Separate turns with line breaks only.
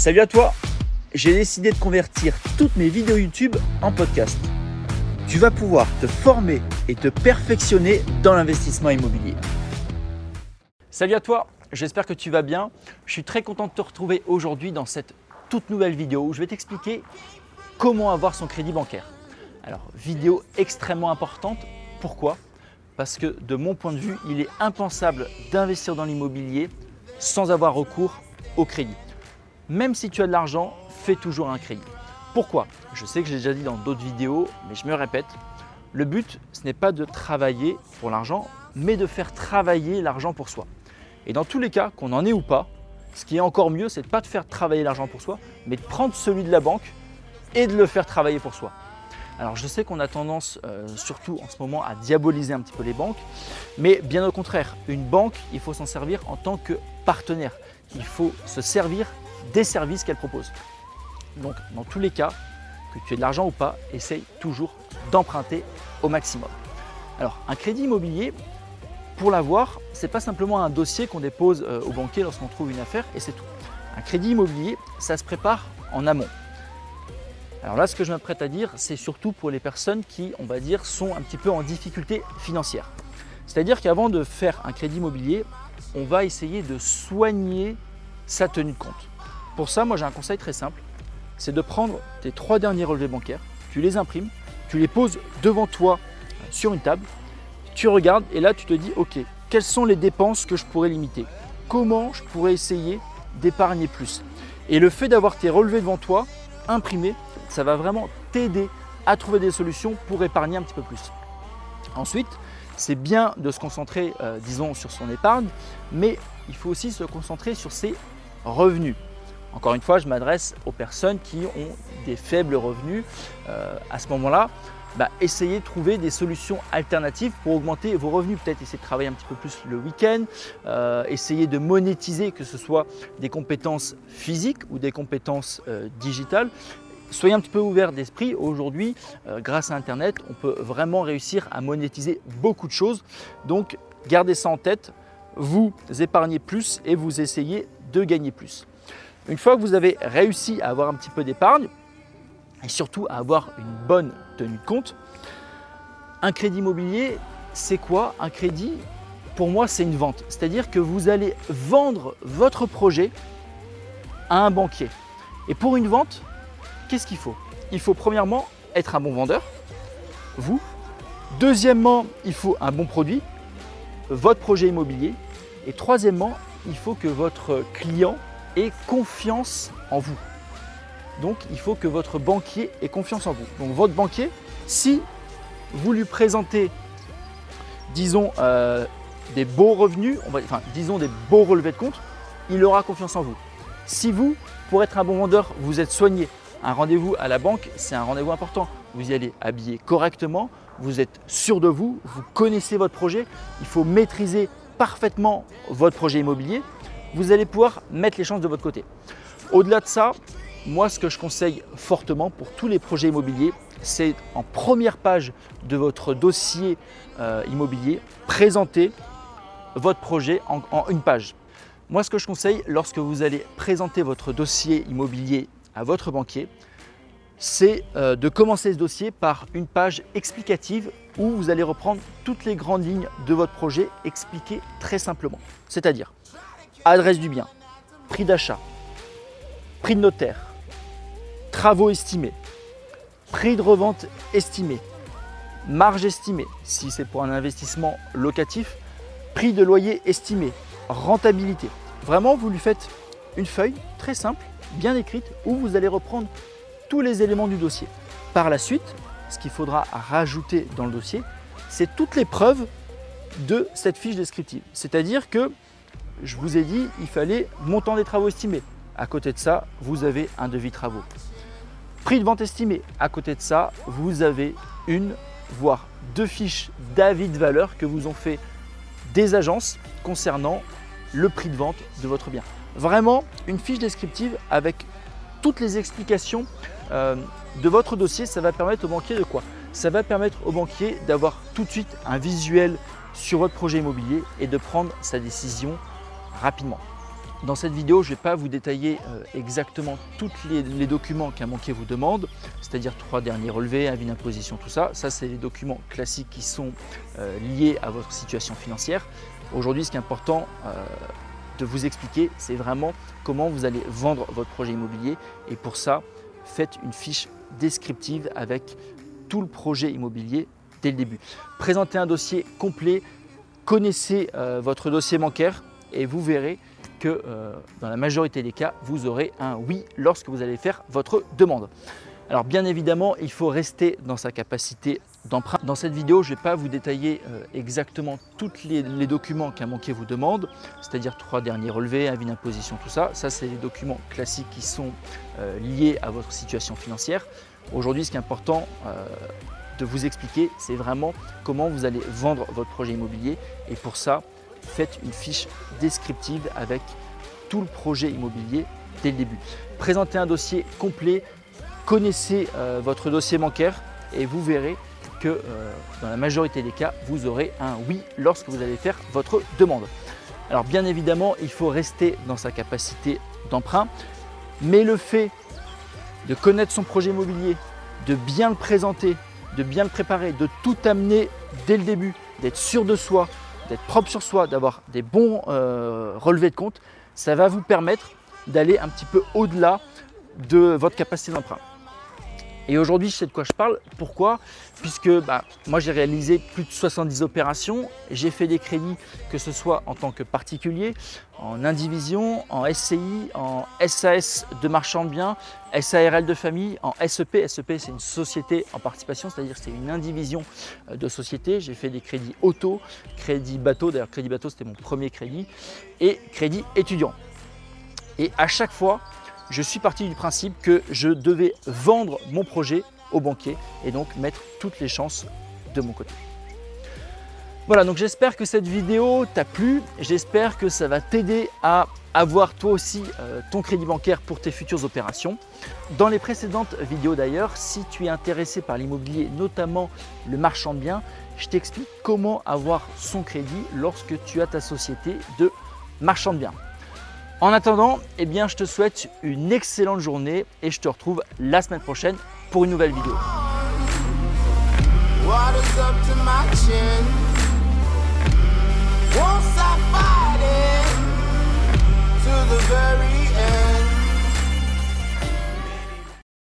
Salut à toi J'ai décidé de convertir toutes mes vidéos YouTube en podcast. Tu vas pouvoir te former et te perfectionner dans l'investissement immobilier. Salut à toi J'espère que tu vas bien. Je suis très content de te retrouver aujourd'hui dans cette toute nouvelle vidéo où je vais t'expliquer comment avoir son crédit bancaire. Alors, vidéo extrêmement importante. Pourquoi? Parce que de mon point de vue, il est impensable d'investir dans l'immobilier sans avoir recours au crédit. Même si tu as de l'argent, fais toujours un crédit. Pourquoi? Je sais que j'ai déjà dit dans d'autres vidéos, mais je me répète. Le but, ce n'est pas de travailler pour l'argent, mais de faire travailler l'argent pour soi. Et dans tous les cas, qu'on en ait ou pas, ce qui est encore mieux, c'est de pas de faire travailler l'argent pour soi, mais de prendre celui de la banque et de le faire travailler pour soi. Alors je sais qu'on a tendance, euh, surtout en ce moment, à diaboliser un petit peu les banques, mais bien au contraire, une banque, il faut s'en servir en tant que partenaire. Il faut se servir des services qu'elle propose. Donc dans tous les cas, que tu aies de l'argent ou pas, essaye toujours d'emprunter au maximum. Alors un crédit immobilier, pour l'avoir, ce n'est pas simplement un dossier qu'on dépose euh, au banquier lorsqu'on trouve une affaire et c'est tout. Un crédit immobilier, ça se prépare en amont. Alors là, ce que je m'apprête à dire, c'est surtout pour les personnes qui, on va dire, sont un petit peu en difficulté financière. C'est-à-dire qu'avant de faire un crédit immobilier, on va essayer de soigner sa tenue de compte. Pour ça, moi j'ai un conseil très simple, c'est de prendre tes trois derniers relevés bancaires, tu les imprimes, tu les poses devant toi sur une table, tu regardes et là tu te dis ok, quelles sont les dépenses que je pourrais limiter? Comment je pourrais essayer d'épargner plus? Et le fait d'avoir tes relevés devant toi, imprimés, ça va vraiment t'aider à trouver des solutions pour épargner un petit peu plus. Ensuite, c'est bien de se concentrer, euh, disons, sur son épargne, mais il faut aussi se concentrer sur ses revenus. Encore une fois, je m'adresse aux personnes qui ont des faibles revenus. Euh, à ce moment-là, bah, essayez de trouver des solutions alternatives pour augmenter vos revenus. Peut-être essayer de travailler un petit peu plus le week-end, euh, essayer de monétiser, que ce soit des compétences physiques ou des compétences euh, digitales. Soyez un petit peu ouvert d'esprit. Aujourd'hui, grâce à Internet, on peut vraiment réussir à monétiser beaucoup de choses. Donc, gardez ça en tête. Vous épargnez plus et vous essayez de gagner plus. Une fois que vous avez réussi à avoir un petit peu d'épargne et surtout à avoir une bonne tenue de compte, un crédit immobilier, c'est quoi? Un crédit, pour moi, c'est une vente. C'est-à-dire que vous allez vendre votre projet à un banquier. Et pour une vente, qu'est-ce qu'il faut? Il faut premièrement être un bon vendeur, vous. Deuxièmement, il faut un bon produit, votre projet immobilier. Et troisièmement, il faut que votre client ait confiance en vous. Donc il faut que votre banquier ait confiance en vous. Donc votre banquier, si vous lui présentez, disons, euh, des beaux revenus, enfin disons des beaux relevés de compte, il aura confiance en vous. Si vous, pour être un bon vendeur, vous êtes soigné, un rendez-vous à la banque, c'est un rendez-vous important. Vous y allez habiller correctement, vous êtes sûr de vous, vous connaissez votre projet, il faut maîtriser parfaitement votre projet immobilier, vous allez pouvoir mettre les chances de votre côté. Au-delà de ça, moi ce que je conseille fortement pour tous les projets immobiliers, c'est en première page de votre dossier euh, immobilier, présenter votre projet en, une page. Moi ce que je conseille lorsque vous allez présenter votre dossier immobilier à votre banquier, c'est euh, de commencer ce dossier par une page explicative où vous allez reprendre toutes les grandes lignes de votre projet expliquées très simplement. C'est-à-dire adresse du bien, prix d'achat, prix de notaire, travaux estimés, prix de revente estimé, marge estimée si c'est pour un investissement locatif, prix de loyer estimé, rentabilité. Vraiment, vous lui faites une feuille très simple, bien écrite, où vous allez reprendre tous les éléments du dossier. Par la suite, ce qu'il faudra rajouter dans le dossier, c'est toutes les preuves de cette fiche descriptive. C'est-à-dire que je vous ai dit, il fallait montant des travaux estimés. À côté de ça, vous avez un devis travaux. Prix de vente estimé. À côté de ça, vous avez une, voire deux fiches d'avis de valeur que vous ont fait des agences concernant le prix de vente de votre bien. Vraiment une fiche descriptive avec toutes les explications euh, de votre dossier, ça va permettre au banquier de quoi? Ça va permettre au banquier d'avoir tout de suite un visuel sur votre projet immobilier et de prendre sa décision rapidement. Dans cette vidéo, je ne vais pas vous détailler euh, exactement tous les, documents qu'un banquier vous demande, c'est-à-dire trois derniers relevés, avis d'imposition, tout ça. Ça, c'est les documents classiques qui sont euh, liés à votre situation financière. Aujourd'hui, ce qui est important euh, de vous expliquer, c'est vraiment comment vous allez vendre votre projet immobilier. Et pour ça, faites une fiche descriptive avec tout le projet immobilier dès le début. Présentez un dossier complet, connaissez votre dossier bancaire et vous verrez que euh, dans la majorité des cas, vous aurez un oui lorsque vous allez faire votre demande. Alors bien évidemment, il faut rester dans sa capacité d'emprunt. Dans cette vidéo, je ne vais pas vous détailler euh, exactement tous les, documents qu'un banquier vous demande, c'est-à-dire trois derniers relevés, avis d'imposition, tout ça. Ça, c'est les documents classiques qui sont euh, liés à votre situation financière. Aujourd'hui, ce qui est important de vous expliquer, c'est vraiment comment vous allez vendre votre projet immobilier. Et pour ça, faites une fiche descriptive avec tout le projet immobilier dès le début. Présentez un dossier complet, connaissez euh, votre dossier bancaire et vous verrez que euh, dans la majorité des cas, vous aurez un oui lorsque vous allez faire votre demande. Alors bien évidemment, il faut rester dans sa capacité d'emprunt, mais le fait de connaître son projet immobilier, de bien le présenter, de bien le préparer, de tout amener dès le début, d'être sûr de soi, d'être propre sur soi, d'avoir des bons euh, relevés de compte, ça va vous permettre d'aller un petit peu au-delà de votre capacité d'emprunt. Et aujourd'hui, je sais de quoi je parle. Pourquoi? Puisque bah, moi, j'ai réalisé plus de 70 opérations. J'ai fait des crédits, que ce soit en tant que particulier, en indivision, en SCI, en SAS de marchand de biens, SARL de famille, en SEP. SEP, c'est une société en participation, c'est-à-dire c'est une indivision euh, de société. J'ai fait des crédits auto, crédit bateau. D'ailleurs, crédit bateau, c'était mon premier crédit. Et crédit étudiant. Et à chaque fois, je suis parti du principe que je devais vendre mon projet au banquier et donc mettre toutes les chances de mon côté. Voilà, donc j'espère que cette vidéo t'a plu, j'espère que ça va t'aider à avoir toi aussi euh, ton crédit bancaire pour tes futures opérations. Dans les précédentes vidéos d'ailleurs, si tu es intéressé par l'immobilier, notamment le marchand de biens, je t'explique comment avoir son crédit lorsque tu as ta société de marchand de biens. En attendant, eh bien, je te souhaite une excellente journée et je te retrouve la semaine prochaine pour une nouvelle vidéo.